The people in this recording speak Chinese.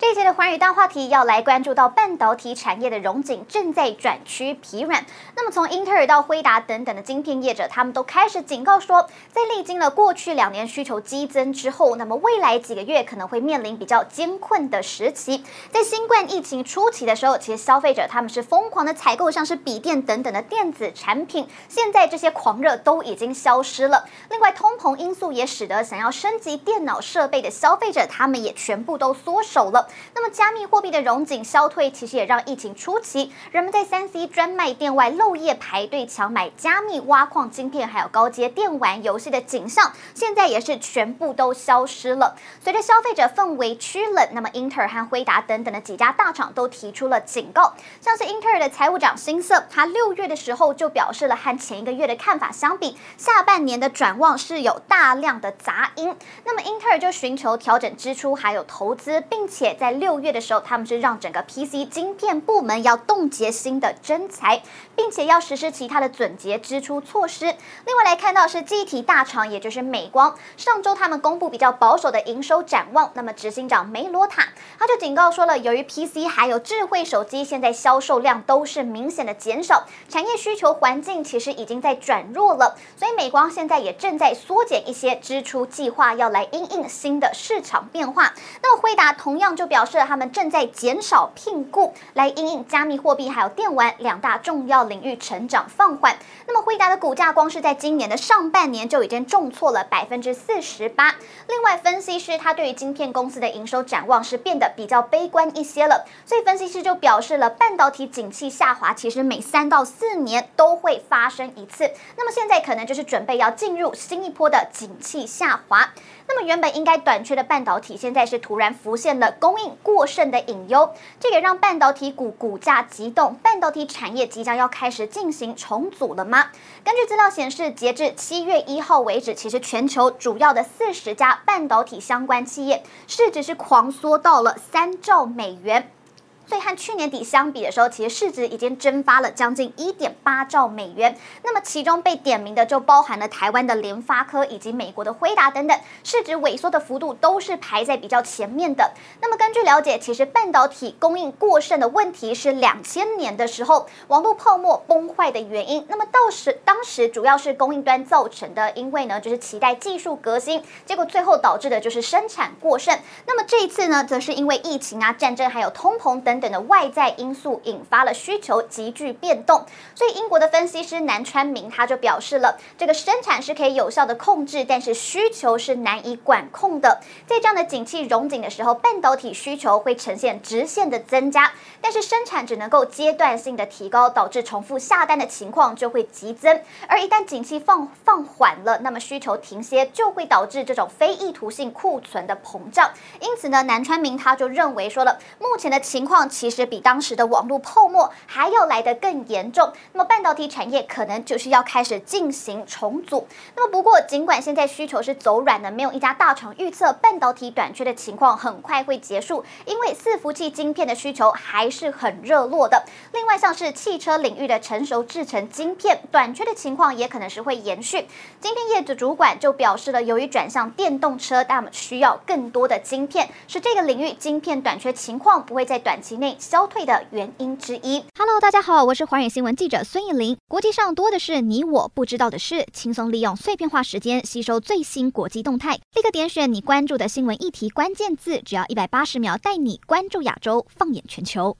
这一节的寰宇大话题要来关注到半导体产业的荣景正在转趋疲软。那么从英特尔到辉达等等的晶片业者，他们都开始警告说，在历经了过去两年需求激增之后，那么未来几个月可能会面临比较艰困的时期。在新冠疫情初期的时候，其实消费者他们是疯狂的采购，像是笔电等等的电子产品。现在这些狂热都已经消失了。另外，通膨因素也使得想要升级电脑设备的消费者，他们也全部都缩手了。那么，加密货币的融景消退，其实也让疫情初期人们在三 C 专卖店外漏夜排队抢买加密挖矿晶片，还有高阶电玩游戏的景象，现在也是全部都消失了。随着消费者氛围趋冷，那么英特尔和辉达等等的几家大厂都提出了警告，像是英特尔的财务长辛瑟，他六月的时候就表示了和前一个月的看法相比，下半年的展望是有大量的杂音。那么英特尔就寻求调整支出还有投资，并且在六月的时候，他们是让整个 PC 晶片部门要冻结新的征才，并且要实施其他的撙节支出措施。另外来看到是记忆体大厂，也就是美光，上周他们公布比较保守的营收展望。那么执行长梅罗塔他就警告说了，由于 PC 还有智慧手机现在销售量都是明显的减少，产业需求环境其实已经在转弱了，所以美光现在也正在缩减一些支出计划，要来因应新的市场变化。那么辉达同样就表示他们。正在减少聘雇，来因应加密货币还有电玩两大重要领域成长放缓。那么辉达的股价光是在今年的上半年就已经重挫了百分之四十八。另外，分析师他对于晶片公司的营收展望是变得比较悲观一些了。所以分析师就表示了，半导体景气下滑其实每三到四年都会发生一次。那么现在可能就是准备要进入新一波的景气下滑。那么原本应该短缺的半导体，现在是突然浮现了供过剩的隐忧，这也让半导体股股价急动。半导体产业即将要开始进行重组了吗？根据资料显示，截至七月一号为止，其实全球主要的四十家半导体相关企业市值是狂缩到了三兆美元。所以和去年底相比的时候，其实市值已经蒸发了将近一点八兆美元。那么其中被点名的就包含了台湾的联发科以及美国的辉达等等，市值萎缩的幅度都是排在比较前面的。那么根据了解，其实半导体供应过剩的问题是两千年的时候网络泡沫崩坏的原因。那么到时当时主要是供应端造成的，因为呢就是期待技术革新，结果最后导致的就是生产过剩。那么这一次呢，则是因为疫情啊、战争还有通膨等。等的外在因素引发了需求急剧变动，所以英国的分析师南川明他就表示了，这个生产是可以有效的控制，但是需求是难以管控的。在这样的景气融景的时候，半导体需求会呈现直线的增加，但是生产只能够阶段性的提高，导致重复下单的情况就会急增。而一旦景气放放缓了，那么需求停歇就会导致这种非意图性库存的膨胀。因此呢，南川明他就认为说了，目前的情况。其实比当时的网络泡沫还要来得更严重。那么半导体产业可能就是要开始进行重组。那么不过，尽管现在需求是走软的，没有一家大厂预测半导体短缺的情况很快会结束，因为伺服器晶片的需求还是很热络的。另外，像是汽车领域的成熟制成晶片短缺的情况也可能是会延续。晶片业的主管就表示了，由于转向电动车，他们需要更多的晶片，使这个领域晶片短缺情况不会在短期内。消退的原因之一。Hello，大家好，我是华远新闻记者孙艺林。国际上多的是你我不知道的事，轻松利用碎片化时间吸收最新国际动态，立刻点选你关注的新闻议题关键字，只要一百八十秒，带你关注亚洲，放眼全球。